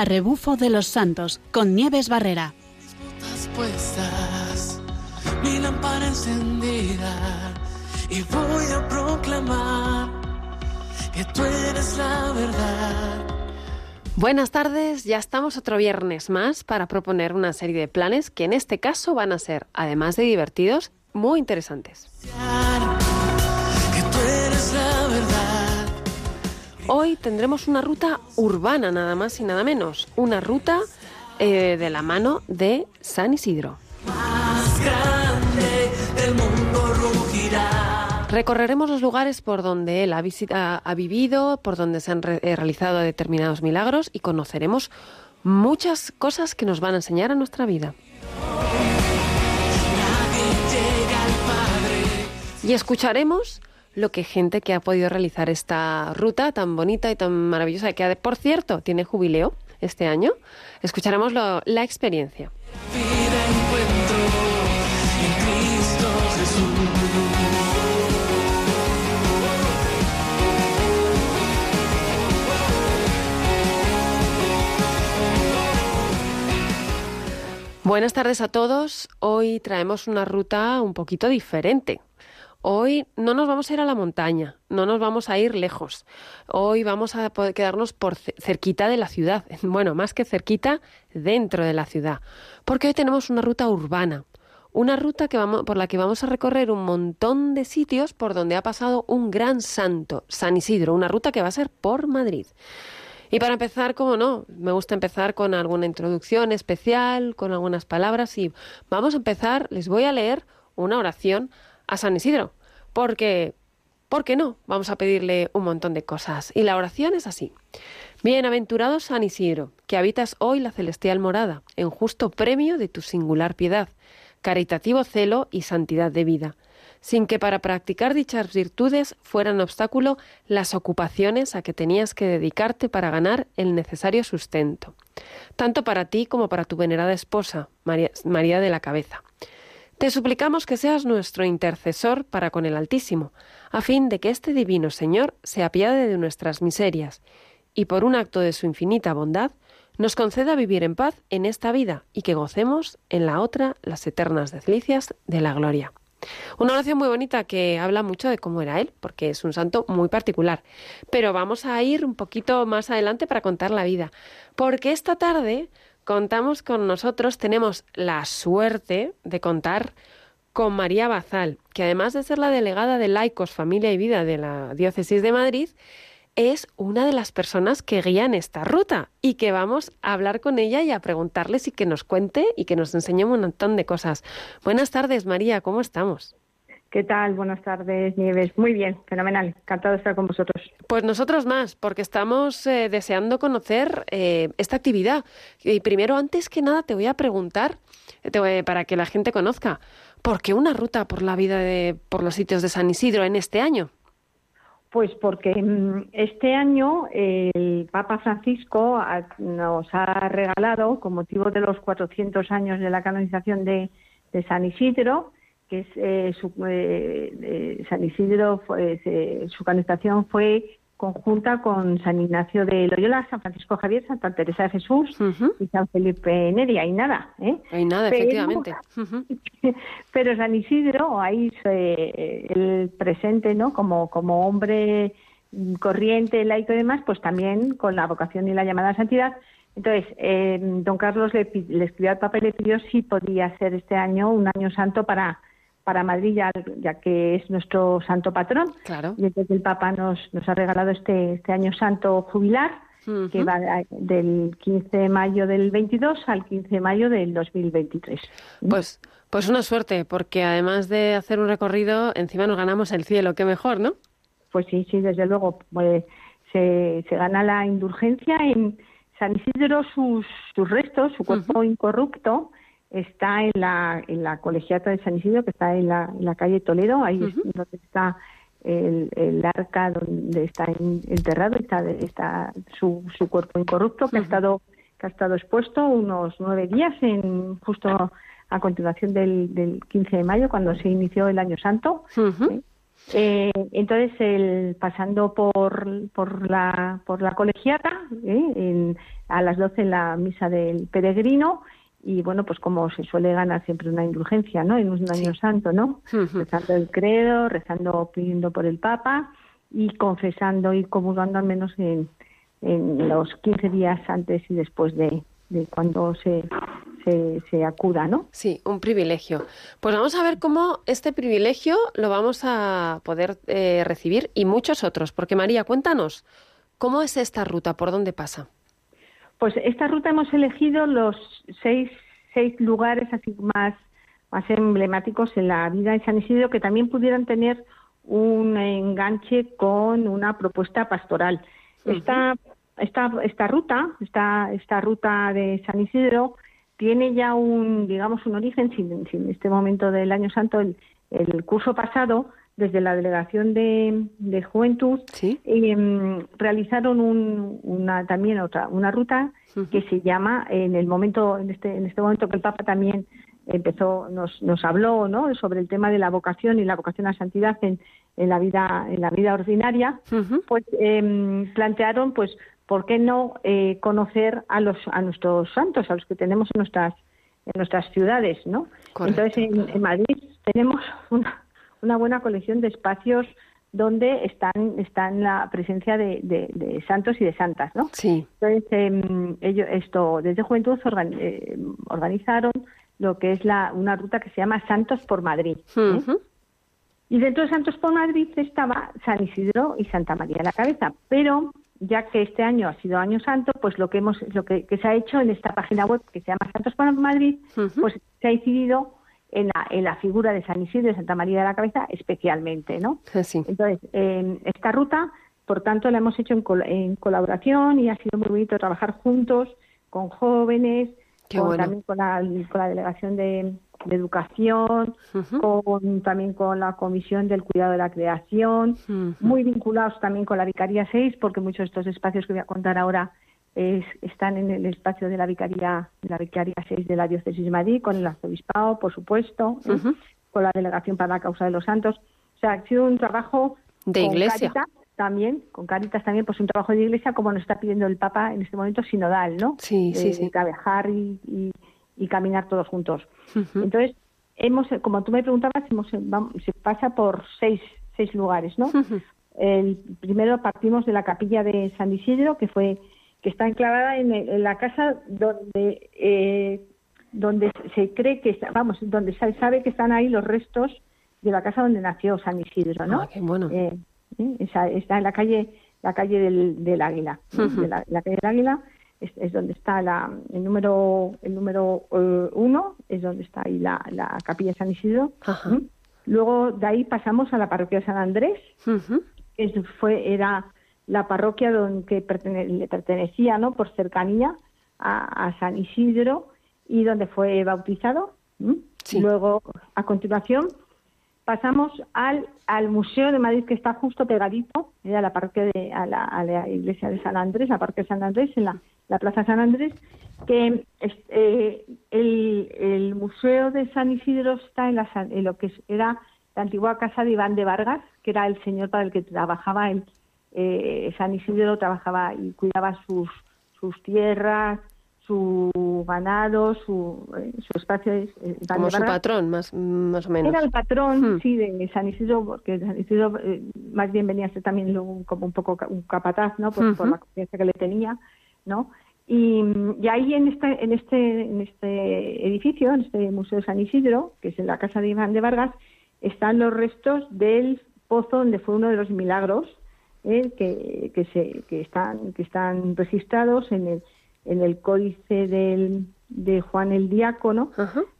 a rebufo de los santos con Nieves Barrera. puestas, mi lámpara encendida y voy a proclamar que tú eres la verdad. Buenas tardes, ya estamos otro viernes más para proponer una serie de planes que en este caso van a ser, además de divertidos, muy interesantes. Hoy tendremos una ruta urbana, nada más y nada menos. Una ruta eh, de la mano de San Isidro. Más grande del mundo rugirá. Recorreremos los lugares por donde él ha, visita- ha vivido, por donde se han re- eh, realizado determinados milagros y conoceremos muchas cosas que nos van a enseñar a nuestra vida. Y escucharemos lo que gente que ha podido realizar esta ruta tan bonita y tan maravillosa, que por cierto tiene jubileo este año, escucharemos la experiencia. Buenas tardes a todos. Hoy traemos una ruta un poquito diferente. Hoy no nos vamos a ir a la montaña, no nos vamos a ir lejos. Hoy vamos a poder quedarnos por ce- cerquita de la ciudad. Bueno, más que cerquita, dentro de la ciudad. Porque hoy tenemos una ruta urbana. Una ruta que vamos, por la que vamos a recorrer un montón de sitios por donde ha pasado un gran santo, San Isidro. Una ruta que va a ser por Madrid. Y para empezar, como no, me gusta empezar con alguna introducción especial, con algunas palabras y vamos a empezar, les voy a leer una oración a San Isidro, porque, ¿por qué no? Vamos a pedirle un montón de cosas. Y la oración es así. Bienaventurado San Isidro, que habitas hoy la celestial morada, en justo premio de tu singular piedad, caritativo celo y santidad de vida sin que para practicar dichas virtudes fueran obstáculo las ocupaciones a que tenías que dedicarte para ganar el necesario sustento, tanto para ti como para tu venerada esposa, María de la Cabeza. Te suplicamos que seas nuestro intercesor para con el Altísimo, a fin de que este divino Señor se apiade de nuestras miserias, y por un acto de su infinita bondad, nos conceda vivir en paz en esta vida y que gocemos en la otra las eternas delicias de la gloria. Una oración muy bonita que habla mucho de cómo era él, porque es un santo muy particular. Pero vamos a ir un poquito más adelante para contar la vida, porque esta tarde contamos con nosotros, tenemos la suerte de contar con María Bazal, que además de ser la delegada de Laicos, Familia y Vida de la Diócesis de Madrid, es una de las personas que guían esta ruta y que vamos a hablar con ella y a preguntarles y que nos cuente y que nos enseñe un montón de cosas. Buenas tardes, María, ¿cómo estamos? ¿Qué tal? Buenas tardes, Nieves. Muy bien, fenomenal. Encantado de estar con vosotros. Pues nosotros más, porque estamos eh, deseando conocer eh, esta actividad. Y primero, antes que nada, te voy a preguntar, eh, te voy- para que la gente conozca, ¿por qué una ruta por la vida de, por los sitios de San Isidro en este año? Pues porque mm, este año el Papa Francisco nos ha regalado, con motivo de los 400 años de la canonización de, de San Isidro, que es eh, su, eh, eh, San Isidro, fue- se- su canonización fue conjunta con San Ignacio de Loyola, San Francisco Javier, Santa Teresa de Jesús y San Felipe Neri. Ahí nada, ¿eh? Hay nada, Pero- efectivamente. Pero San Isidro, ahí se- el presente, ¿no? Como, como hombre corriente, laico y demás, pues también con la vocación y la llamada a santidad. Entonces, eh, don Carlos le, le escribió al Papa y le pidió si podía ser este año un año santo para, para Madrid, ya, ya que es nuestro santo patrón. Claro. Y entonces el Papa nos, nos ha regalado este, este año santo jubilar, que va del 15 de mayo del 22 al 15 de mayo del 2023. Pues, pues una suerte, porque además de hacer un recorrido, encima nos ganamos el cielo, qué mejor, ¿no? Pues sí, sí, desde luego. Pues, se, se gana la indulgencia en San Isidro, sus, sus restos, su cuerpo incorrupto, está en la, en la colegiata de San Isidro, que está en la, en la calle Toledo, ahí es donde está el, el arca donde está en- enterrado, está, está su, su cuerpo incorrupto, que ha estado que ha estado expuesto unos nueve días en justo a continuación del, del 15 de mayo, cuando se inició el Año Santo. Eh, entonces, el, pasando por, por, la, por la colegiata, ¿eh? en- a las 12 en la misa del peregrino, y bueno, pues como se suele ganar siempre una indulgencia, ¿no? En un año santo, ¿no? Rezando el credo, rezando, pidiendo por el Papa y confesando y comulgando al menos en, en los 15 días antes y después de, de cuando se, se, se acuda, ¿no? Sí, un privilegio. Pues vamos a ver cómo este privilegio lo vamos a poder eh, recibir y muchos otros. Porque María, cuéntanos, ¿cómo es esta ruta? ¿Por dónde pasa? Pues esta ruta hemos elegido los seis, seis lugares así más, más emblemáticos en la vida de San Isidro que también pudieran tener un enganche con una propuesta pastoral. Esta, esta, esta ruta, esta, esta ruta de San Isidro tiene ya un, digamos, un origen, sin, sin este momento del Año Santo, el, el curso pasado, desde la Delegación de, de Juventud, Sí. eh, realizaron un- una también otra una ruta que se llama en el momento en este en este momento que el Papa también empezó nos nos habló no sobre el tema de la vocación y la vocación a santidad en, en la vida en la vida ordinaria pues em, plantearon pues por qué no eh, conocer a los a nuestros santos a los que tenemos en nuestras en nuestras ciudades no Correcto, entonces en, en Madrid tenemos una, una buena colección de espacios donde están están la presencia de, de- de santos y de santas no Sí. entonces em, ellos esto desde Juventud organ- eh, organizaron lo que es la una ruta que se llama Santos por Madrid ¿eh? Y dentro de Santos por Madrid estaba San Isidro y Santa María la Cabeza. Pero ya que este año ha sido año santo, pues lo que hemos, lo que, que se ha hecho en esta página web que se llama Santos por Madrid, pues se ha incidido en la, en la figura de San Isidro y Santa María de la Cabeza especialmente, ¿no? Así. Entonces, en esta ruta, por tanto, la hemos hecho en, col- en colaboración y ha sido muy bonito trabajar juntos con jóvenes, Qué con- bueno. también con la, con la delegación de, de educación, con, también con la comisión del cuidado de la creación, muy vinculados también con la Vicaría 6, porque muchos de estos espacios que voy a contar ahora es- están en el espacio de la Vicaría, de la Vicaría 6 de la Diócesis de Madrid, con el arzobispado, por supuesto, ¿eh? Con la Delegación para la Causa de los Santos. O sea, ha sido un trabajo De con iglesia. Cáritas también, con Caritas también, pues un trabajo de iglesia como nos está pidiendo el Papa en este momento sinodal, ¿no? Sí, sí, sí. trabajar y, y- y caminar todos juntos. Entonces, hemos, como tú me preguntabas, hemos, vamos, se pasa por seis, seis lugares, ¿no? El primero partimos de la capilla de San Isidro, que fue que está enclavada en, el- en la casa donde eh, donde se cree que está- vamos donde se sabe que están ahí los restos de la casa donde nació San Isidro, ¿no? Ah, qué bueno. Eh. Esa- está en la calle la calle del, del Águila, la, la calle del Águila es, es donde está la, el número el número eh, uno es donde está ahí la, la capilla de San Isidro. Luego de ahí pasamos a la parroquia de San Andrés, que fue era la parroquia donde pertene- le pertenecía, ¿no? Por cercanía a, a San Isidro y donde fue bautizado. ¿m? Sí. Luego, a continuación, pasamos al, al Museo de Madrid que está justo pegadito eh, a la parroquia de, a la, a la iglesia de San Andrés, la parroquia de San Andrés, en la, la plaza San Andrés, que eh, el, el Museo de San Isidro está en, la, en lo que era la antigua casa de Iván de Vargas, que era el señor para el que trabajaba el eh, San Isidro, trabajaba y cuidaba sus, sus tierras, su ganado, su, eh, su espacio. es, eh, Iván Como su patrón, más, más o menos. Era el patrón, Hmm. sí, de San Isidro, porque San Isidro eh, más bien venía a ser también luego como un poco un capataz, ¿no? Por, la confianza que le tenía, ¿no? Y, y ahí en este, en este, en este edificio, en este Museo de San Isidro, que es en la casa de Iván de Vargas, están los restos del pozo donde fue uno de los milagros, ¿eh? que, que, se, que, están, que están registrados en el, en el códice del, de Juan el Diácono.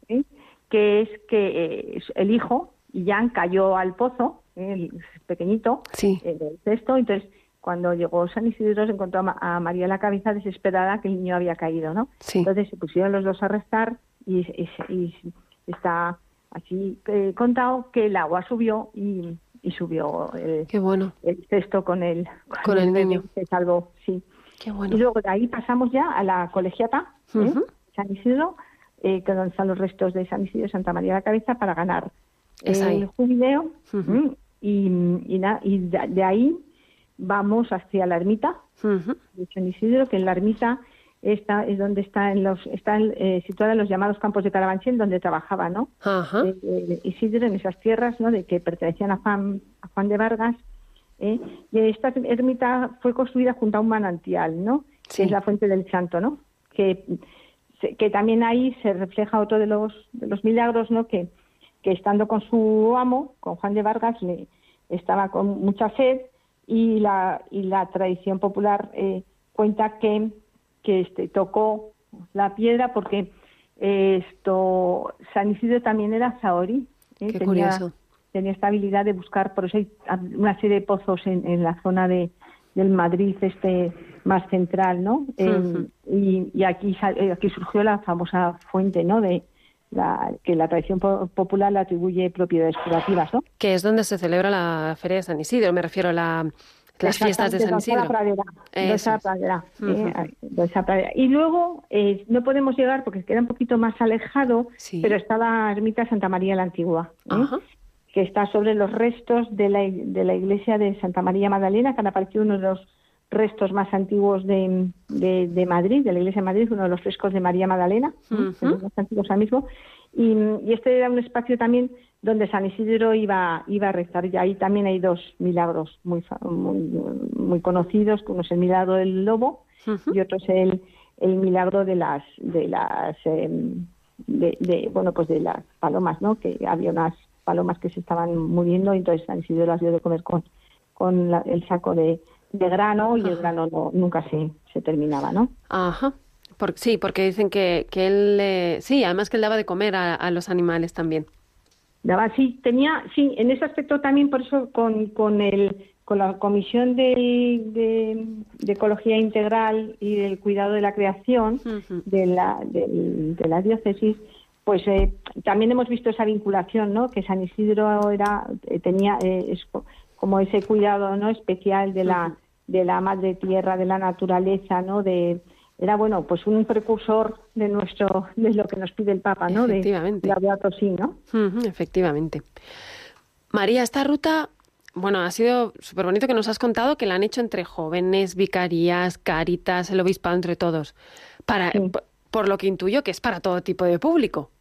¿eh? que es que eh, el hijo, Jan, cayó al pozo, ¿eh? el pequeñito, Sí. en el cesto, entonces cuando llegó San Isidro se encontró a, Ma- a María la cabeza desesperada que el niño había caído, ¿no? Sí. Entonces se pusieron los dos a restar y, y- y está así eh, contado que el agua subió y, y subió el, Qué bueno. el cesto con el, Con el niño. Se salvó, sí. Qué bueno. Y luego de ahí pasamos ya a la colegiata, ¿eh? San Isidro, eh, que donde están los restos de San Isidro y Santa María de la Cabeza para ganar Es ahí. el jubileo. Y, y, na- y de, de ahí vamos hacia la ermita de San Isidro, que en la ermita está, es donde está en los, están eh, situadas los llamados campos de Carabanchel, donde trabajaba, ¿no? Ajá. de, de Isidro en esas tierras, ¿no? De que pertenecían a Juan, a Juan de Vargas. ¿eh? Y esta ermita fue construida junto a un manantial, ¿no? Sí. Que es la fuente del Santo, ¿no? Que, que también ahí se refleja otro de los, de los milagros, ¿no? Que, que estando con su amo, con Juan de Vargas, le, estaba con mucha sed y la, y la tradición popular eh, cuenta que, que este, tocó la piedra porque esto San Isidro también era saorí. ¿eh? Qué tenía, curioso. tenía esta habilidad de buscar, por eso hay una serie de pozos en, en la zona de, del Madrid este más central, ¿no? Eh, Ujú. y, y aquí eh, aquí surgió la famosa fuente, ¿no? De la, que la tradición po- popular le atribuye propiedades curativas, ¿no? Que es donde se celebra la Feria de San Isidro, me refiero a la, las fiestas de San Isidro. Pradera, de esa es. pradera, eh, esa pradera. Y luego eh, no podemos llegar porque queda un poquito más alejado, Sí. pero está la ermita Santa María la Antigua, ¿eh? Que está sobre los restos de la, de la iglesia de Santa María Magdalena, que han aparecido uno de los restos más antiguos de, de, de Madrid, de la iglesia de Madrid, uno de los frescos de María Magdalena, ¿eh? Ujú. de los más antiguos ahora mismo. Y, y este era un espacio también donde San Isidro iba, iba a rezar. Y ahí también hay dos milagros muy, muy, muy conocidos, uno es el milagro del lobo y otro es el, el milagro de las de las em, de, de, bueno pues de las palomas no que había unas palomas que se estaban muriendo y entonces San Isidro las dio de comer con con la- el saco de, de grano y el grano no, nunca se, se terminaba no Ajá. Por- sí, porque dicen que, que él... eh, sí, además que él daba de comer a, a los animales también. Daba, sí, tenía, sí, en ese aspecto también, por eso con, con, el, con la Comisión de, de, de Ecología Integral y del Cuidado de la Creación de, la, de la diócesis, pues eh, también hemos visto esa vinculación, ¿no? Que San Isidro era, eh, tenía eh, es co- como ese cuidado, ¿no? Especial de la, de la madre tierra, de la naturaleza, ¿no? De, era bueno, pues un precursor de nuestro, de lo que nos pide el Papa, ¿no? De Efectivamente. Laudato Si, ¿no? Efectivamente. María, esta ruta, bueno, ha sido súper bonito que nos has contado que la han hecho entre jóvenes, vicarías, caritas, el obispado, entre todos. Para, Sí. Por lo que intuyo que es para todo tipo de público.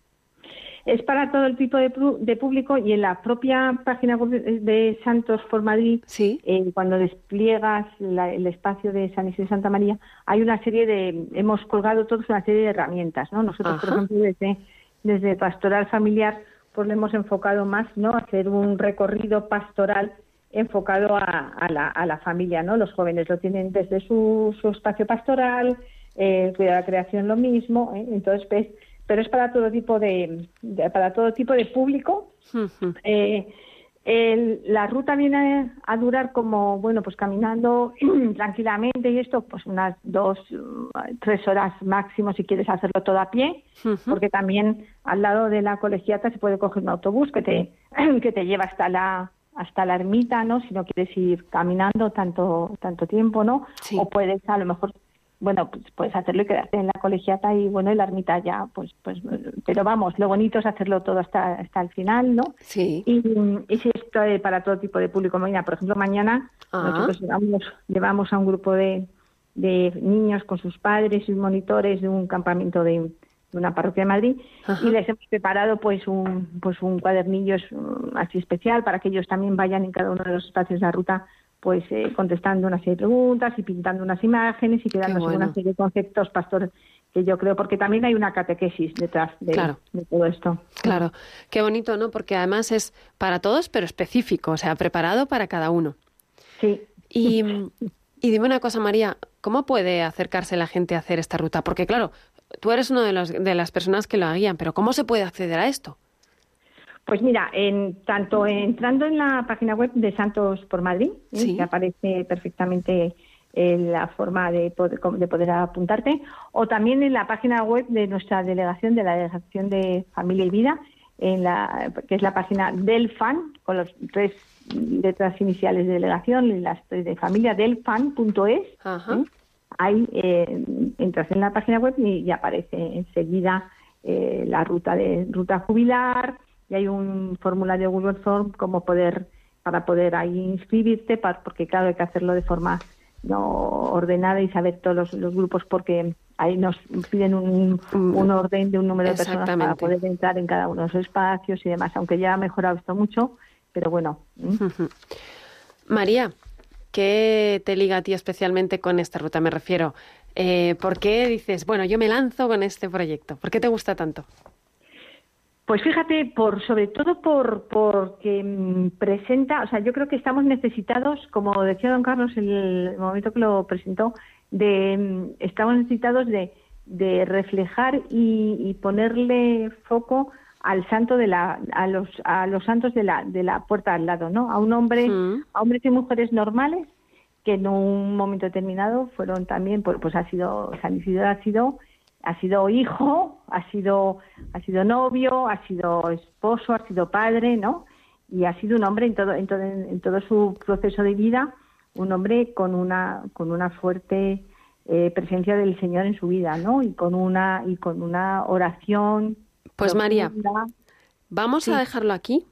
Es para todo el tipo de, público y en la propia página web de, Santos por Madrid, Sí. eh, cuando despliegas la- el espacio de San Isidro y Santa María, hay una serie de, hemos colgado todos una serie de herramientas, ¿no? Nosotros, por ejemplo, desde, desde Pastoral Familiar, pues le hemos enfocado más, ¿no? Hacer un recorrido pastoral enfocado a, a la, a la familia, ¿no? Los jóvenes lo tienen desde su, su espacio pastoral, eh, cuidado de la creación lo mismo, ¿eh? entonces, pues, pero es para todo tipo de, de- para todo tipo de público eh, el- la ruta viene a durar como, bueno, pues caminando tranquilamente y esto, pues unas dos, uh, tres horas máximo si quieres hacerlo todo a pie, porque también al lado de la colegiata se puede coger un autobús que te, que te lleva hasta la hasta la ermita, ¿no? Si no quieres ir caminando tanto tanto tiempo, ¿no? Sí. O puedes a lo mejor bueno, pues puedes hacerlo y quedarte en la colegiata y bueno, y la ermita ya, pues, pues, pero vamos, lo bonito es hacerlo todo hasta, hasta el final, ¿no? Sí. Y, y si esto es para todo tipo de público, mira, por ejemplo, mañana Ah. nosotros llevamos, llevamos a un grupo de, de niños con sus padres y monitores de un campamento de, de una parroquia de Madrid Ajá. y les hemos preparado pues un pues un cuadernillo así especial para que ellos también vayan en cada uno de los espacios de la ruta pues eh, contestando una serie de preguntas y pintando unas imágenes y quedándose con bueno. una serie de conceptos pastor que yo creo porque también hay una catequesis detrás de, Claro. de todo esto. Claro, qué bonito, ¿no? Porque además es para todos, pero específico, o sea, preparado para cada uno. Sí. Y, y dime una cosa, María, ¿cómo puede acercarse la gente a hacer esta ruta? Porque claro, tú eres una de, los- de las personas que lo guían, pero ¿cómo se puede acceder a esto? Pues mira, en, tanto entrando en la página web de Santos por Madrid, ¿eh? Sí. que aparece perfectamente eh, la forma de poder, de poder apuntarte, o también en la página web de nuestra delegación, de la Delegación de Familia y Vida, en la, que es la página del FAN, con los tres letras iniciales de delegación y las tres de familia, delfan.es. Ajá. ¿eh? Ahí eh, entras en la página web y, y aparece enseguida eh, la ruta de ruta jubilar y hay un formulario Google Form como poder para poder ahí inscribirte, para, porque claro, hay que hacerlo de forma no ordenada y saber todos los, los grupos porque ahí nos piden un, un orden de un número de personas para poder entrar en cada uno de los espacios y demás, aunque ya ha mejorado esto mucho, pero bueno. María, ¿qué te liga a ti especialmente con esta ruta? Me refiero, eh, ¿por qué dices, bueno, yo me lanzo con este proyecto? ¿Por qué te gusta tanto? Pues fíjate, por sobre todo por porque mm, presenta, o sea, yo creo que estamos necesitados, como decía don Carlos en el momento que lo presentó, de mm, estamos necesitados de, de reflejar y, y ponerle foco al santo de la a los a los santos de la de la puerta al lado, ¿no? A un hombre, a hombres y mujeres normales que en un momento determinado fueron también pues, pues ha sido San Isidro ha sido ha sido hijo, ha sido, ha sido novio, ha sido esposo, ha sido padre, ¿no? Y ha sido un hombre en todo, en todo, en todo su proceso de vida, un hombre con una, con una fuerte eh, presencia del Señor en su vida, ¿no? Y con una, y con una oración. Pues María, vamos a dejarlo aquí.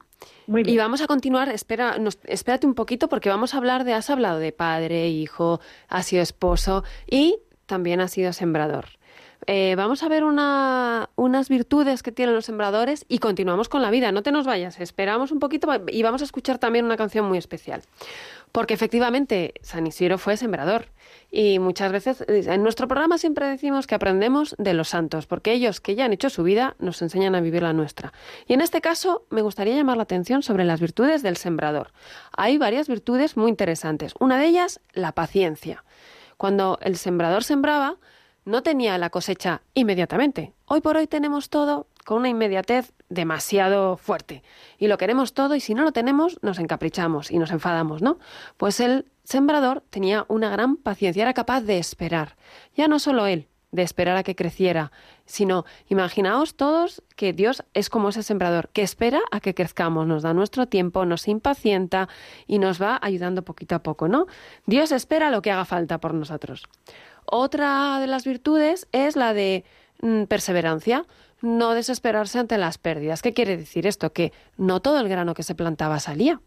Muy bien. Y vamos a continuar, espera, nos- espérate un poquito porque vamos a hablar de, has hablado de padre, hijo, has sido esposo y también has sido sembrador. Eh, vamos a ver una- unas virtudes que tienen los sembradores y continuamos con la vida. No te nos vayas, esperamos un poquito y vamos a escuchar también una canción muy especial. Porque efectivamente San Isidro fue sembrador y muchas veces eh, en nuestro programa siempre decimos que aprendemos de los santos, porque ellos que ya han hecho su vida nos enseñan a vivir la nuestra. Y en este caso me gustaría llamar la atención sobre las virtudes del sembrador. Hay varias virtudes muy interesantes. Una de ellas, la paciencia. Cuando el sembrador sembraba, no tenía la cosecha inmediatamente. Hoy por hoy tenemos todo con una inmediatez demasiado fuerte. Y lo queremos todo y si no lo tenemos nos encaprichamos y nos enfadamos, ¿no? Pues el sembrador tenía una gran paciencia, era capaz de esperar. Ya no solo él, de esperar a que creciera, sino imaginaos todos que Dios es como ese sembrador, que espera a que crezcamos, nos da nuestro tiempo, nos impacienta y nos va ayudando poquito a poco, ¿no? Dios espera lo que haga falta por nosotros. Otra de las virtudes es la de mm, perseverancia, no desesperarse ante las pérdidas. ¿Qué quiere decir esto? Que no todo el grano que se plantaba salía,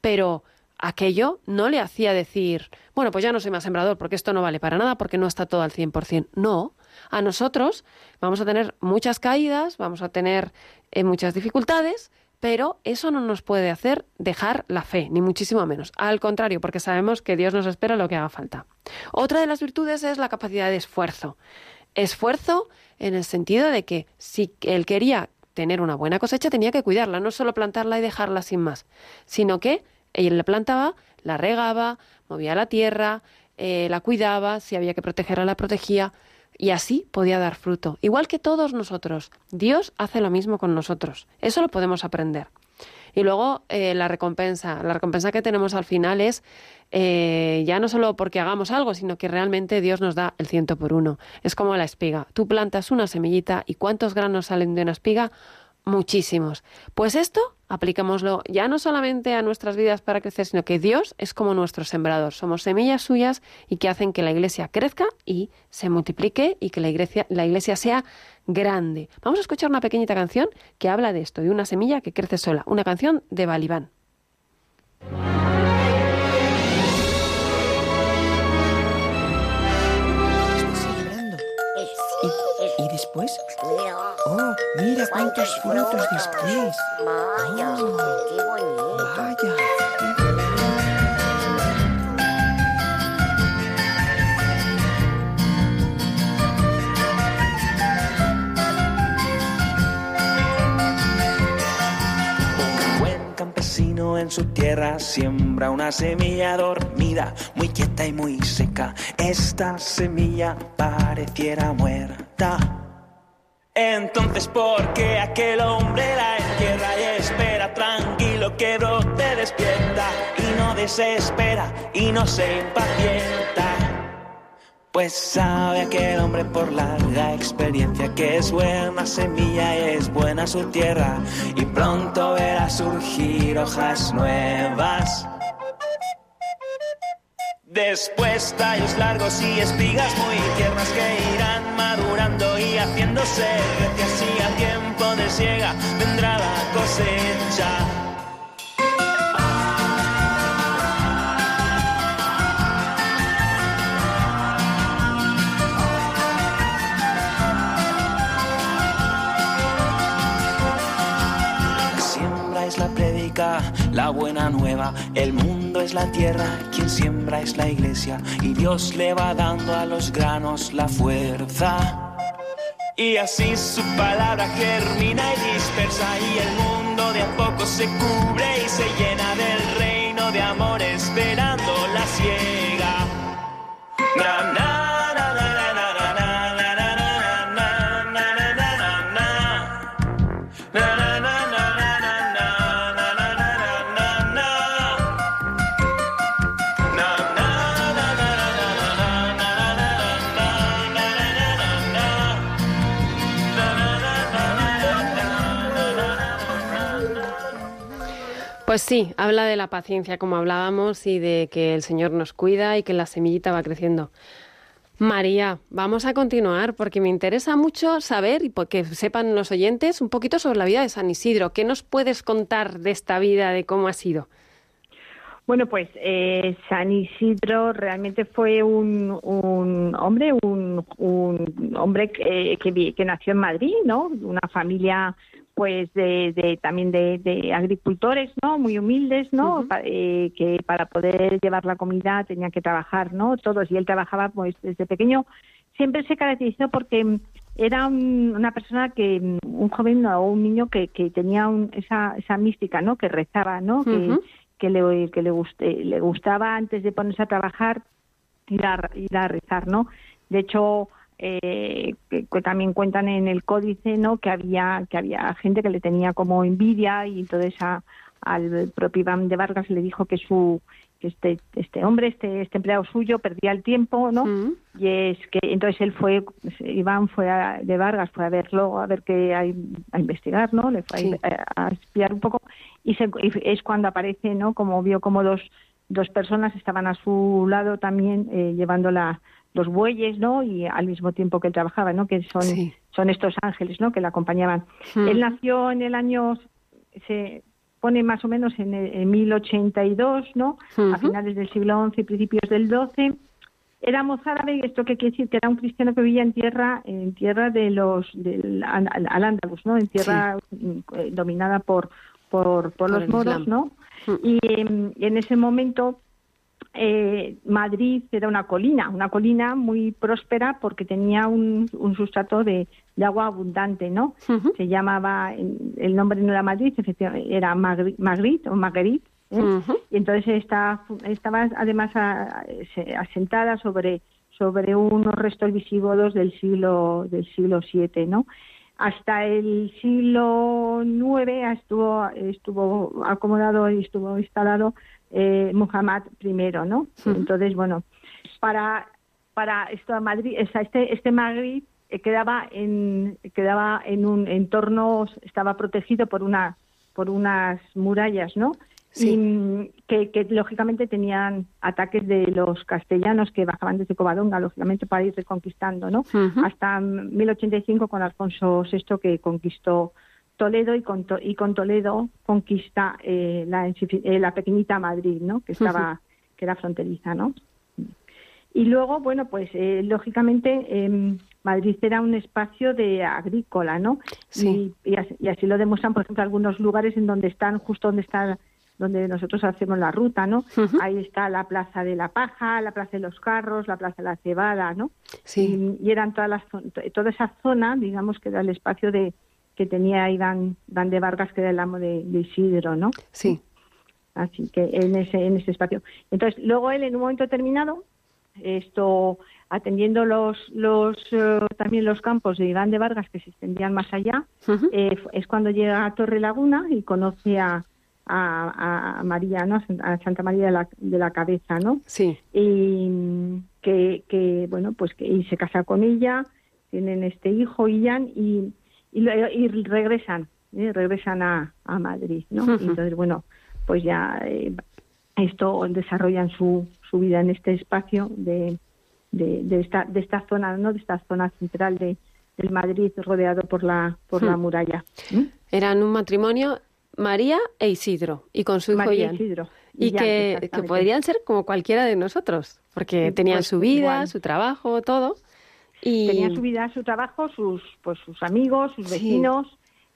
pero aquello no le hacía decir, bueno, pues ya no soy más sembrador porque esto no vale para nada porque no está todo al 100%. No, a nosotros vamos a tener muchas caídas, vamos a tener eh, muchas dificultades, pero eso no nos puede hacer dejar la fe, ni muchísimo menos. Al contrario, porque sabemos que Dios nos espera lo que haga falta. Otra de las virtudes es la capacidad de esfuerzo. Esfuerzo en el sentido de que si él quería tener una buena cosecha tenía que cuidarla, no solo plantarla y dejarla sin más, sino que él la plantaba, la regaba, movía la tierra, eh, la cuidaba, si había que protegerla la protegía y así podía dar fruto. Igual que todos nosotros, Dios hace lo mismo con nosotros. Eso lo podemos aprender. Y luego eh, la recompensa. La recompensa que tenemos al final es eh, ya no solo porque hagamos algo, sino que realmente Dios nos da el ciento por uno. Es como la espiga. Tú plantas una semillita y ¿cuántos granos salen de una espiga? Muchísimos. Pues esto aplicámoslo ya no solamente a nuestras vidas para crecer, sino que Dios es como nuestro sembrador. Somos semillas suyas y que hacen que la iglesia crezca y se multiplique y que la iglesia, la iglesia sea grande. Vamos a escuchar una pequeñita canción que habla de esto, de una semilla que crece sola. Una canción de Balibán. Después? Oh, mira cuántos frutos después. Vaya, qué bonito. Vaya. Un buen campesino en su tierra siembra una semilla dormida, muy quieta y muy seca. Esta semilla pareciera muerta. Entonces, ¿por qué aquel hombre la entierra y espera tranquilo que brote despierta y no desespera y no se impacienta? Pues sabe aquel hombre por larga experiencia que es buena semilla y es buena su tierra y pronto verá surgir hojas nuevas. Después tallos largos y espigas muy tiernas que irán madurando y haciéndose recias y a tiempo de siega vendrá la cosecha. La buena nueva. El mundo es la tierra, quien siembra es la iglesia y Dios le va dando a los granos la fuerza. Y así su palabra germina y dispersa y el mundo de a poco se cubre y se llena del reino de amor esperando la ciega. Pues sí, habla de la paciencia, como hablábamos, y de que el Señor nos cuida y que la semillita va creciendo. María, vamos a continuar porque me interesa mucho saber y que sepan los oyentes un poquito sobre la vida de San Isidro. ¿Qué nos puedes contar de esta vida, de cómo ha sido? Bueno, pues eh, San Isidro realmente fue un, un hombre, un, un hombre que, que, vi- que nació en Madrid, ¿no? Una familia, pues, de, de- también de, de agricultores, ¿no? Muy humildes, ¿no? Pa- eh, que para poder llevar la comida tenían que trabajar, ¿no? Todos y él trabajaba, pues, desde pequeño. Siempre se caracterizó porque mm, era un- una persona que, mm, un joven o un niño que, que tenía un- esa, esa mística, ¿no? Que rezaba, ¿no? Que, que le, que le, guste, le gustaba antes de ponerse a trabajar ir a, ir a rezar, ¿no? De hecho, eh, que, que también cuentan en el códice, ¿no? Que había que había gente que le tenía como envidia y entonces a- al propio Iván de Vargas le dijo que su que este este hombre, este este empleado suyo perdía el tiempo, ¿no? Mm. Y es que entonces él fue, Iván fue a- de Vargas, fue a verlo, a ver qué hay, a investigar, ¿no? Le fue Sí. a, a espiar un poco y, se- y es cuando aparece, ¿no? Como vio como dos, dos personas estaban a su lado también eh, llevando la, los bueyes, ¿no? Y al mismo tiempo que él trabajaba, ¿no? Que son, Sí. son estos ángeles, ¿no? Que le acompañaban. Mm. Él nació en el año, se pone más o menos en, el- en 1082, ¿no? A finales del siglo XI principios del XII. Era mozárabe, y esto que quiere decir que era un cristiano que vivía en tierra, en tierra de los del al, al- al Andalus, ¿no? En tierra eh, dominada por por, por Por los moros. ¿no? Mm. Y, em, y en ese momento eh, Madrid era una colina, una colina muy próspera porque tenía un, un sustrato de, de agua abundante, ¿no? Se llamaba, el nombre no era Madrid, efectivamente, era Magri- Magritte o Marguerite, ¿eh? Y entonces está, estaba además a- asentada sobre sobre unos restos visigodos del siglo del siglo VII, ¿no? Hasta el siglo IX estuvo estuvo acomodado y estuvo instalado eh, Muhammad I, ¿no? Entonces, bueno, para para esto a Madrid, este este Madrid eh, quedaba en quedaba en un entorno estaba protegido por una por unas murallas, ¿no? Sí. Y, mm, que, que, lógicamente tenían ataques de los castellanos que bajaban desde Covadonga, lógicamente para ir reconquistando, ¿no? Ujú. Hasta mm, 1085 con Alfonso VI que conquistó Toledo y con, To- y con Toledo conquista eh, la, eh, la pequeñita Madrid, ¿no? Que estaba que era fronteriza, ¿no? Y luego, bueno, pues eh, lógicamente em, Madrid era un espacio de agrícola, ¿no? Sí. Y, y así, y así lo demuestran, por ejemplo, algunos lugares en donde están, justo donde está, donde nosotros hacemos la ruta, ¿no? Ahí está la Plaza de la Paja, la Plaza de los Carros, la Plaza de la Cebada, ¿no? Sí. Y, y eran todas las, toda esa zona, digamos, que era el espacio de que tenía Iván, Iván de Vargas, que era el amo de, de Isidro, ¿no? Sí. Así que en ese, en ese espacio. Entonces, luego él en un momento determinado, esto atendiendo los, los eh, también los campos de Iván de Vargas que se extendían más allá, eh, es cuando llega a Torre Laguna y conoce a, a, a María, ¿no? A Santa María de la, de la Cabeza, ¿no? Sí. y que, que bueno pues que y se casa con ella tienen este hijo Ian y y, y regresan ¿eh? regresan a, a Madrid no. Y entonces bueno pues ya eh, esto desarrollan su, su vida en este espacio de, de, de esta de esta zona no de esta zona central de del Madrid rodeado por la por la Hmm. muralla ¿eh? Eran un matrimonio María e Isidro y con su hijo María Ian. Isidro Y Ian, que, que podrían ser como cualquiera de nosotros, porque tenían pues su vida, igual. su trabajo, todo. Y Tenían su vida, su trabajo, sus pues sus amigos, sus Sí. vecinos.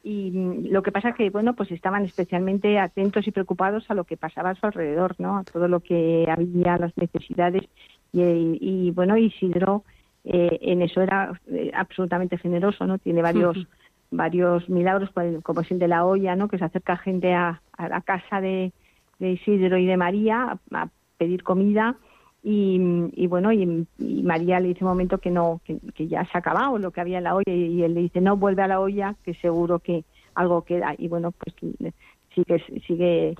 Y mm, lo que pasa que bueno pues estaban especialmente atentos y preocupados a lo que pasaba a su alrededor no a todo lo que había las necesidades. Y, y bueno Isidro eh, en eso era eh, absolutamente generoso no tiene varios varios milagros como es el de la olla no que se acerca gente a, a la casa de, de Isidro y de María a, a pedir comida y, y bueno y, y María le dice un momento que no que, que ya se ha acabado lo que había en la olla y, él le dice no vuelve a la olla que seguro que algo queda y bueno pues sigue sigue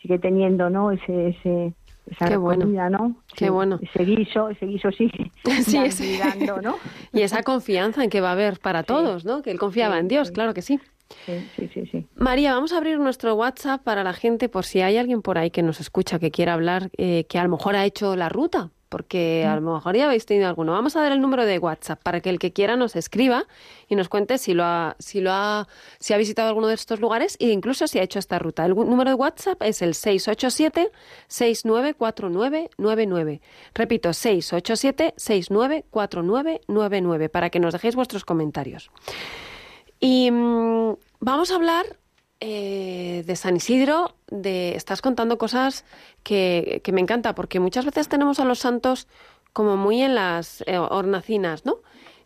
sigue teniendo no ese ese esa Qué bueno. comida, ¿no? Qué bueno. Ese guiso, ese guiso sigue. Y esa confianza en que va a haber para todos, ¿no? Que él confiaba Sí, en Dios, claro que sí. Sí, sí, sí, sí. María, vamos a abrir nuestro WhatsApp para la gente por si hay alguien por ahí que nos escucha que quiera hablar, eh, que a lo mejor ha hecho la ruta, porque a lo mejor ya habéis tenido alguno. Vamos a dar el número de WhatsApp para que el que quiera nos escriba y nos cuente si lo ha, si lo ha, si ha visitado alguno de estos lugares e incluso si ha hecho esta ruta. El número de WhatsApp es el 687 694999. Repito, 687 694999 para que nos dejéis vuestros comentarios. Y mm, vamos a hablar eh, de San Isidro, de estás contando cosas que, que me encanta, porque muchas veces tenemos a los santos como muy en las eh, hornacinas, ¿no?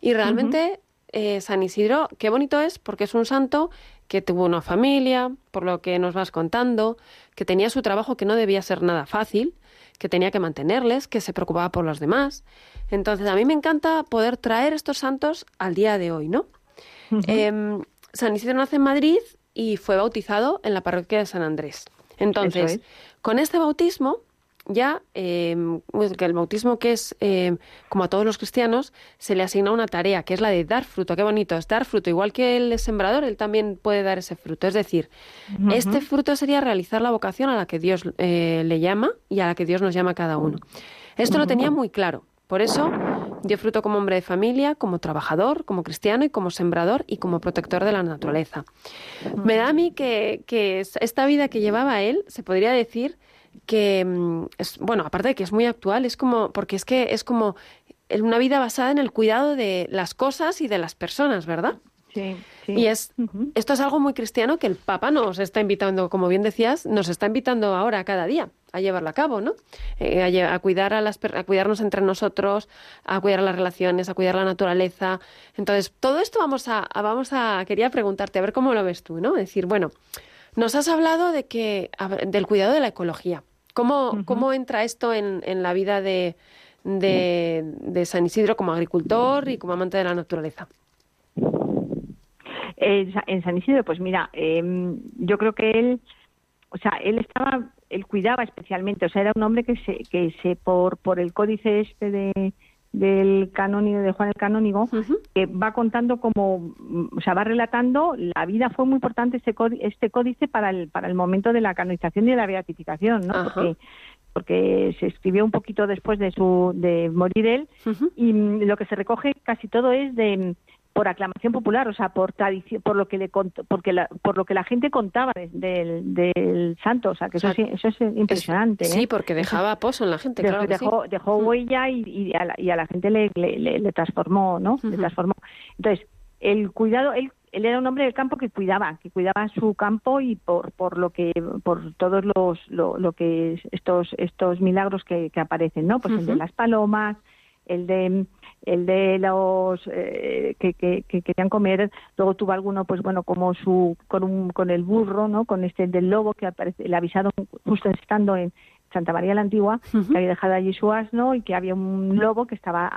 Y realmente eh, San Isidro, qué bonito es, porque es un santo que tuvo una familia, por lo que nos vas contando, que tenía su trabajo que no debía ser nada fácil, que tenía que mantenerles, que se preocupaba por los demás. Entonces, a mí me encanta poder traer estos santos al día de hoy, ¿no? Em, San Isidro nace en Madrid y fue bautizado en la parroquia de San Andrés. Entonces, con este bautismo, ya, em, pues, el bautismo que es, em, como a todos los cristianos, se le asigna una tarea, que es la de dar fruto. Qué bonito es dar fruto. Igual que el sembrador, él también puede dar ese fruto. Es decir, este fruto sería realizar la vocación a la que Dios eh, le llama y a la que Dios nos llama a cada uno. Esto lo tenía muy claro. Por eso dio fruto como hombre de familia, como trabajador, como cristiano y como sembrador y como protector de la naturaleza. Me da a mí que, que es- esta vida que llevaba él, se podría decir que, mm, es, bueno, aparte de que es muy actual, es como, porque es que es como una vida basada en el cuidado de las cosas y de las personas, ¿verdad? Sí, sí. Y es, esto es algo muy cristiano que el Papa nos está invitando, como bien decías, nos está invitando ahora cada día a llevarlo a cabo, ¿no? Eh, a, cuidar a, las, a cuidarnos entre nosotros, a cuidar las relaciones, a cuidar la naturaleza. Entonces, todo esto vamos a, a- vamos a, quería preguntarte, a ver cómo lo ves tú, ¿no? Decir, bueno, nos has hablado de que, del cuidado de la ecología. ¿Cómo, cómo entra esto en, en la vida de, de, de San Isidro como agricultor y como amante de la naturaleza? Eh, en San Isidro, pues mira, em, yo creo que él, o sea, él estaba, él cuidaba especialmente, o sea, era un hombre que se, que se por, por el códice este de del canónigo de Juan el Canónigo, que va contando como, o sea, va relatando, la vida fue muy importante este códice, este códice para el, para el momento de la canonización y de la beatificación, ¿no? Porque, porque se escribió un poquito después de su, de morir él, y lo que se recoge casi todo es de por aclamación popular, o sea, por tradición, por lo que le porque la, por lo que la gente contaba de- del, del santo, o sea, que O sea, eso, sí- eso es impresionante. Sí, ¿eh? porque dejaba pozo en la gente, Dejó- claro que sí. dejó, dejó huella y, y a la, y a la gente le, le, le- le transformó, ¿no? Le transformó. Entonces, el cuidado, él, él era un hombre del campo que cuidaba, que cuidaba su campo y por, por lo que, por todos los, lo, lo que es estos, estos milagros que, que aparecen, ¿no? Pues el de las palomas, el de el de los eh, que, que, que querían comer luego tuvo alguno pues bueno como su con un con el burro no con este del lobo que aparece, le avisaron justo estando en Santa María la Antigua que había dejado allí su asno y que había un lobo que estaba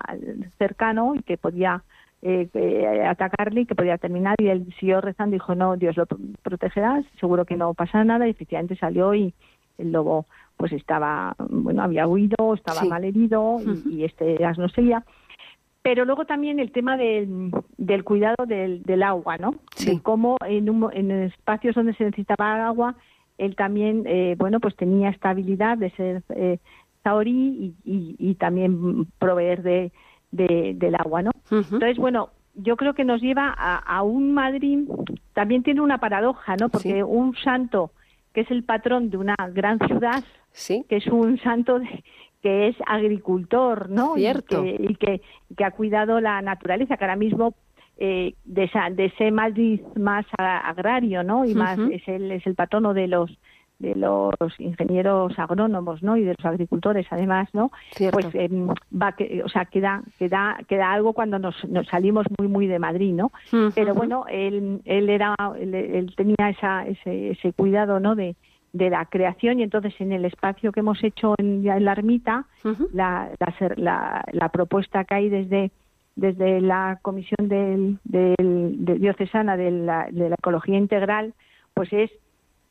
cercano y que podía eh, eh, atacarle y que podía terminar. Y él siguió rezando y dijo no Dios lo protegerá seguro que no pasa nada y efectivamente salió y el lobo pues estaba bueno había huido estaba Sí. mal herido y- Ujú. y, este asno seguía pero luego también el tema del, del cuidado del, del agua, ¿no? Sí. De cómo en, un en espacios donde se necesitaba agua, él también, eh, bueno, pues tenía estabilidad de ser eh, zahorí y, y- y también proveer de, de- del agua, ¿no? Entonces, bueno, yo creo que nos lleva a, a un Madrid, también tiene una paradoja, ¿no? Porque Sí. un santo que es el patrón de una gran ciudad, Sí, que es un santo de- que es agricultor, ¿no? Cierto. Y que, y que, que ha cuidado la naturaleza, que ahora mismo eh, de, esa, de ese Madrid más agrario, ¿no? Y más es el es el patrono de los de los ingenieros agrónomos, ¿no? Y de los agricultores, además, ¿no? Cierto. Pues em, va, que, o sea, queda queda queda algo cuando nos, nos salimos muy muy de Madrid, ¿no? Pero bueno, él él era él, él tenía esa ese, ese cuidado, ¿no? De de la creación y entonces en el espacio que hemos hecho en, la ermita Ujú. la, la, la, la propuesta que hay desde desde la comisión del, del- de diocesana de la, de la ecología integral pues es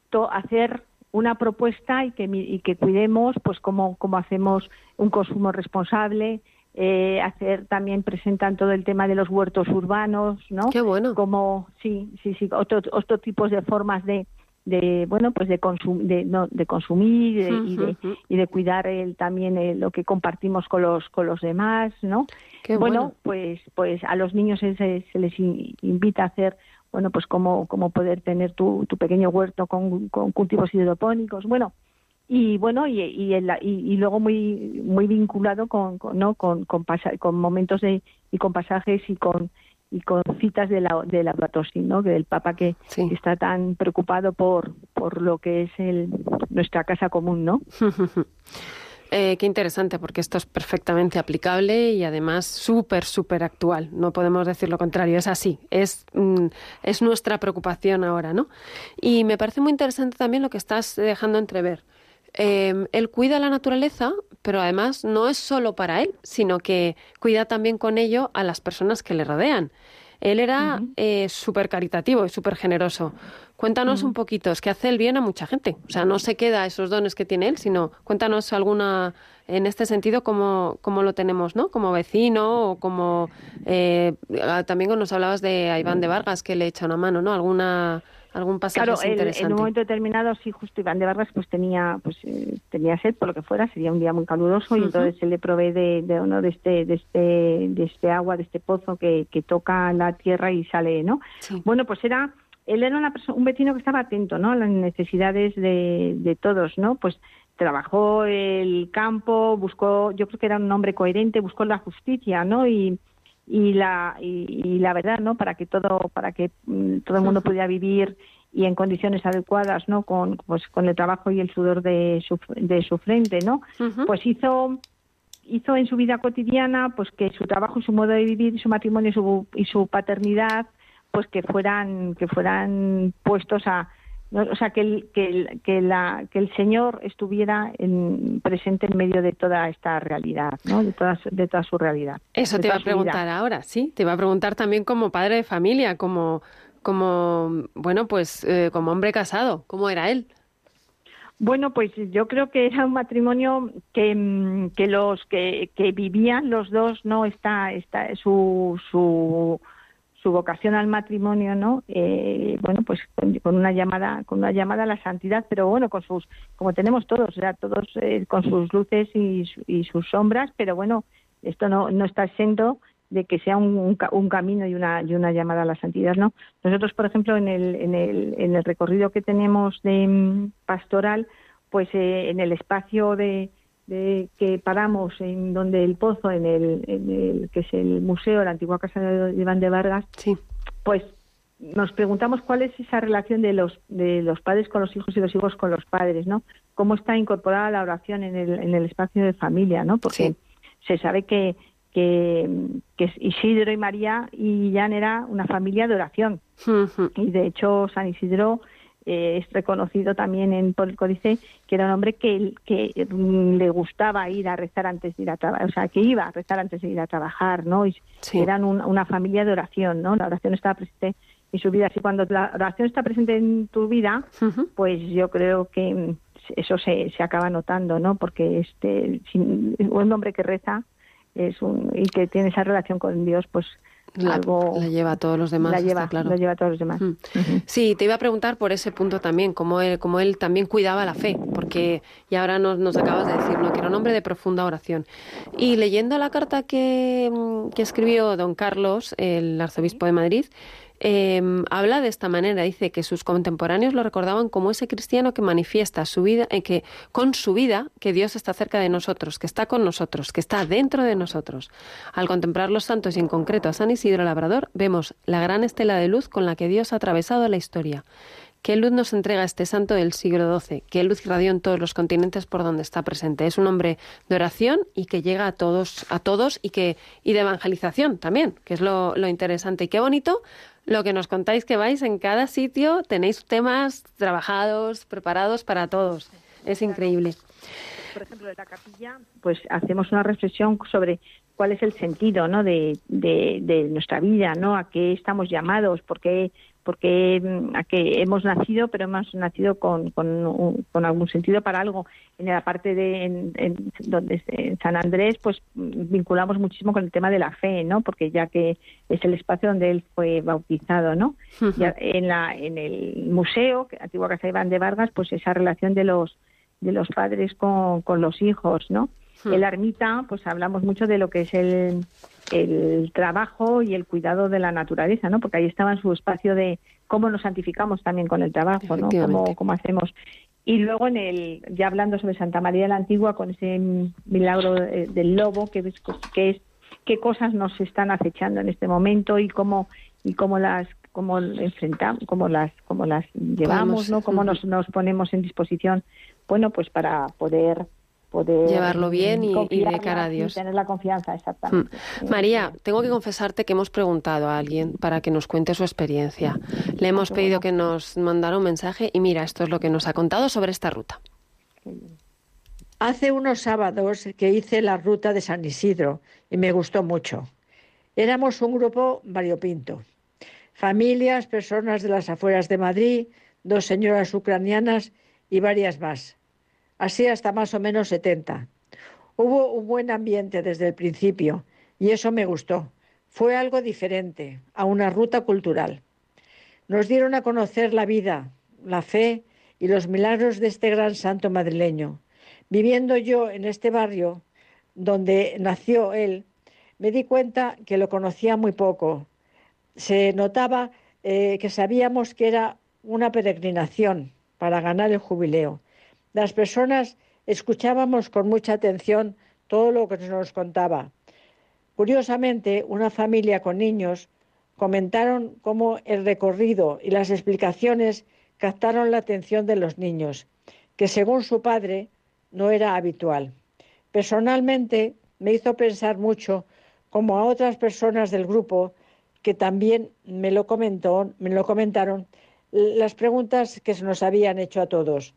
to- hacer una propuesta y que y que cuidemos pues cómo cómo hacemos un consumo responsable eh, hacer también presentan todo el tema de los huertos urbanos no Qué bueno. como sí sí sí otro otro tipos de formas de de bueno pues de consum- de, no, de consumir y de, y de, y de cuidar el, también eh, lo que compartimos con los con los demás no Qué bueno, bueno. pues pues a los niños se, se- les in- invita a hacer bueno pues cómo cómo poder tener tu, tu pequeño huerto con, con cultivos hidropónicos bueno y bueno y y, el- y, y luego muy muy vinculado con, con no con con, pasa- con momentos de y con pasajes y con y con citas de la de la Tosi, no que del Papa que Sí. está tan preocupado por por lo que es el nuestra casa común no Eh, qué interesante, porque esto es perfectamente aplicable y además súper, súper actual. No podemos decir lo contrario, es así, es, mm, es nuestra preocupación ahora, ¿no? Y me parece muy interesante también lo que estás dejando entrever. Eh, él cuida la naturaleza, pero además no es solo para él, sino que cuida también con ello a las personas que le rodean. Él era eh, súper caritativo y súper generoso. Cuéntanos un poquito, es que hace el bien a mucha gente. O sea, no se queda esos dones que tiene él, sino cuéntanos alguna, en este sentido, cómo, cómo lo tenemos, ¿no? Como vecino o como... eh, también nos hablabas de a Iván de Vargas, que le echa una mano, ¿no? Alguna, algún pasaje Claro, interesante. en un momento determinado, sí, justo Iván de Vargas pues tenía pues eh, tenía sed por lo que fuera, sería un día muy caluroso y entonces se le provee de, de uno de este de este de este agua, de este pozo que, que toca la tierra y sale, ¿no? Sí. Bueno, pues era él era una persona, un vecino que estaba atento, ¿no? A las necesidades de, de todos, ¿no? Pues trabajó el campo, buscó, yo creo que era un hombre coherente, buscó la justicia, ¿no? Y y la y, y la verdad no para que todo para que mm, todo el mundo pudiera vivir y en condiciones adecuadas no con pues con el trabajo y el sudor de su de su frente no pues hizo hizo en su vida cotidiana pues que su trabajo y su modo de vivir su matrimonio y su, y su paternidad pues que fueran que fueran puestos a ¿no? o sea que el, que el, que la que el Señor estuviera en- presente en medio de toda esta realidad no de toda su- de toda su realidad Eso te iba a vida. preguntar ahora, sí. Te iba a preguntar también como padre de familia, como, como bueno, pues eh, como hombre casado, ¿cómo era él? Bueno, pues yo creo que era un matrimonio que, mm, que los que, que vivían los dos, no está, está su, su su vocación al matrimonio, ¿no? Eh, bueno, pues con, con una llamada, con una llamada a la santidad, pero bueno, con sus, como tenemos todos, sea, todos eh, con sus luces y, y sus sombras, pero bueno, esto no, no está exento de que sea un, un camino y una, y una llamada a la santidad, ¿no? Nosotros, por ejemplo, en el, en el, en el recorrido que tenemos de mm, pastoral, pues eh, en el espacio de, de que paramos en donde el pozo, en el, en el que es el museo, la antigua casa de Iván de Vargas, Sí. pues nos preguntamos cuál es esa relación de los de los padres con los hijos y los hijos con los padres, ¿no? Cómo está incorporada la oración en el, en el espacio de familia, ¿no? Porque Sí. se sabe que, que que Isidro y María y Jan era una familia de oración y de hecho San Isidro eh, es reconocido también en, por el códice que era un hombre que, que mm, le gustaba ir a rezar antes de ir a trabajar, o sea, que iba a rezar antes de ir a trabajar, ¿no? Y Sí. eran un- una familia de oración, ¿no? La oración estaba presente en su vida. Así cuando la oración está presente en tu vida, pues yo creo que mm, eso se, se acaba notando, ¿no? Porque este sin- un hombre que reza es un, y que tiene esa relación con Dios, pues La, algo la lleva a todos los demás, la está lleva, claro. lo lleva a todos los demás. Mm. Sí, te iba a preguntar por ese punto también, cómo él, cómo él también cuidaba la fe, porque y ahora nos, nos acabas de decir, ¿no? que era un hombre de profunda oración. Y leyendo la carta que, mm, que escribió don Carlos, el arzobispo de Madrid, eh, habla de esta manera. Dice que sus contemporáneos lo recordaban como ese cristiano que manifiesta su vida, eh, que con su vida que Dios está cerca de nosotros, que está con nosotros, que está dentro de nosotros. Al contemplar los santos y en concreto a San Isidro Labrador, vemos la gran estela de luz con la que Dios ha atravesado la historia. ¿Qué luz nos entrega este santo del siglo XII? ¿Qué luz irradió en todos los continentes por donde está presente? Es un hombre de oración y que llega a todos, a todos y que y de evangelización también, que es lo, lo interesante. Y qué bonito lo que nos contáis que vais en cada sitio, tenéis temas trabajados, preparados para todos. Es increíble. Por ejemplo, en la capilla, pues hacemos una reflexión sobre cuál es el sentido, ¿no? De, de, de nuestra vida, ¿no? A qué estamos llamados, por qué porque mm, a que hemos nacido, pero hemos nacido con, con, con algún sentido para algo. En la parte de en, en- donde en San Andrés, pues mm, vinculamos muchísimo con el tema de la fe, ¿no? Porque ya que es el espacio donde él fue bautizado, ¿no? Ya en la en el museo, antigua casa de Iván de Vargas, pues esa relación de los de los padres con, con los hijos, ¿no? Hmm. En la ermita, pues hablamos mucho de lo que es el, el trabajo y el cuidado de la naturaleza, ¿no? Porque ahí estaba en su espacio de cómo nos santificamos también con el trabajo, ¿no? Cómo, cómo hacemos. Y luego en el, ya hablando sobre Santa María la Antigua, con ese milagro eh, del lobo, que es, que es qué cosas nos están acechando en este momento y cómo y cómo las cómo enfrentamos, cómo las cómo las llevamos, ¿no? Cómo nos, nos ponemos en disposición, bueno, pues para poder poder Llevarlo bien y- y de cara a Dios. tener la confianza, exactamente. Mm. María, tengo que confesarte que hemos preguntado a alguien para que nos cuente su experiencia. Le hemos pedido que nos mandara un mensaje y mira, esto es lo que nos ha contado sobre esta ruta. Hace unos sábados que hice la ruta de San Isidro y me gustó mucho. Éramos un grupo variopinto. Familias, personas de las afueras de Madrid, dos señoras ucranianas y varias más. Así hasta más o menos 70. Hubo un buen ambiente desde el principio y eso me gustó. Fue algo diferente, a una ruta cultural. Nos dieron a conocer la vida, la fe y los milagros de este gran santo madrileño. Viviendo yo en este barrio donde nació él, me di cuenta que lo conocía muy poco. Se notaba eh, que sabíamos que era una peregrinación para ganar el jubileo. Las personas escuchábamos con mucha atención todo lo que nos contaba. Curiosamente, una familia con niños comentaron cómo el recorrido y las explicaciones captaron la atención de los niños, que según su padre no era habitual. Personalmente me hizo pensar mucho como a otras personas del grupo que también me lo me lo comentaron las preguntas que se nos habían hecho a todos.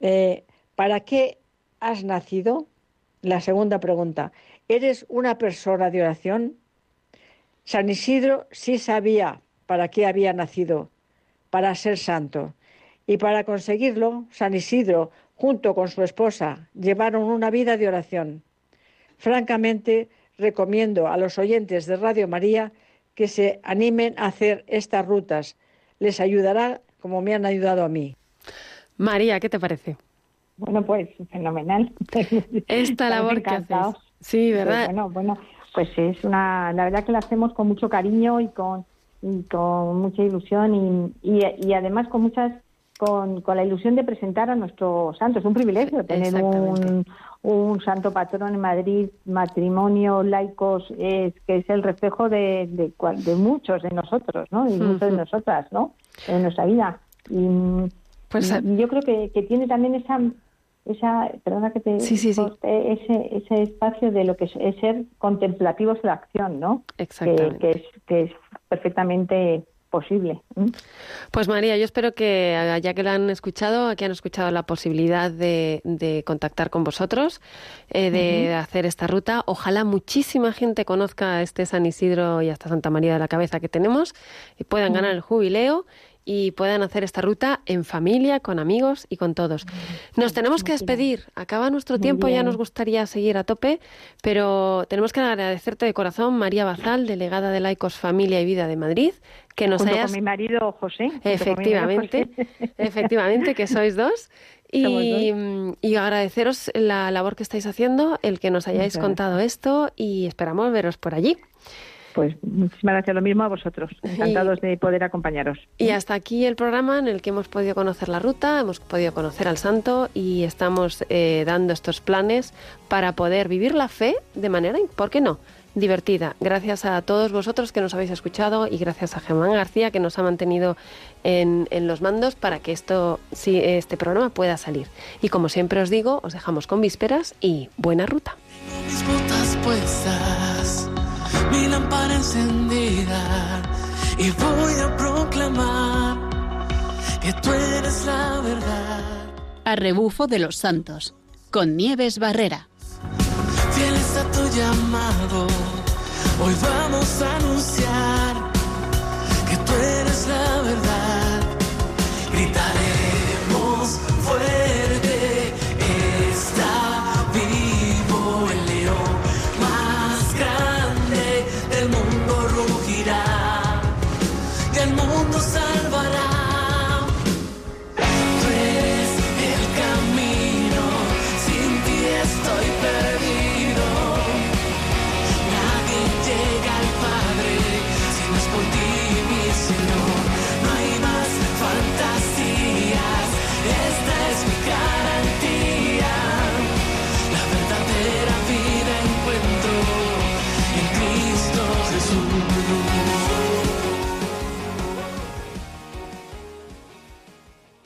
Eh, ¿Para qué has nacido? La segunda pregunta. ¿Eres una persona de oración? San Isidro sí sabía para qué había nacido, para ser santo. Y para conseguirlo, San Isidro, junto con su esposa, llevaron una vida de oración. Francamente, recomiendo a los oyentes de Radio María que se animen a hacer estas rutas. Les ayudará como me han ayudado a mí. María, ¿qué te parece? Bueno, pues fenomenal. Esta labor que haces. Sí, Pues ¿verdad? bueno, bueno, pues es una, la verdad que la hacemos con mucho cariño y con, y con mucha ilusión y, y, y además con muchas, con, con la ilusión de presentar a nuestros santos. Es un privilegio tener un, un santo patrón en Madrid, matrimonio, laicos, es, que es el reflejo de, de, de muchos de nosotros, ¿no? Y muchos de nosotras, ¿no? En nuestra vida. Y, Pues, y yo creo que, que tiene también esa esa perdona que te Sí, sí, sí. corte, ese ese espacio de lo que es, es ser contemplativos en la acción no que, Exactamente. que es que es perfectamente posible. Pues María, yo espero que eh, ya que la han escuchado, que han escuchado la posibilidad de, de contactar con vosotros, eh, de hacer esta ruta. Ojalá muchísima gente conozca este San Isidro y hasta Santa María de la Cabeza que tenemos y puedan ganar el jubileo y puedan hacer esta ruta en familia, con amigos y con todos. Nos tenemos que despedir. Acaba nuestro Muy tiempo, ya nos gustaría seguir a tope, pero tenemos que agradecerte de corazón, María Bazal, delegada de Laicos Familia y Vida de Madrid, que nos junto hayas con mi marido José marido Efectivamente, José. efectivamente, que sois dos. Y, y agradeceros la labor que estáis haciendo, el que nos hayáis Muchas contado esto y esperamos veros por allí. Pues muchísimas gracias, lo mismo a vosotros. Encantados de poder acompañaros. Y hasta aquí el programa en el que hemos podido conocer la ruta, hemos podido conocer al santo y estamos eh, dando estos planes para poder vivir la fe de manera, ¿por qué no? divertida. Gracias a todos vosotros que nos habéis escuchado y gracias a Germán García que nos ha mantenido en, en los mandos para que esto, si este programa pueda salir. Y como siempre os digo, os dejamos con vísperas y buena ruta. mis botas puestas, mi lámpara encendida y voy a proclamar que tú eres la verdad. A rebufo de los santos, con Nieves Barrera. Fieles a tu llamado, hoy vamos a anunciar que tú eres la verdad. Gritaremos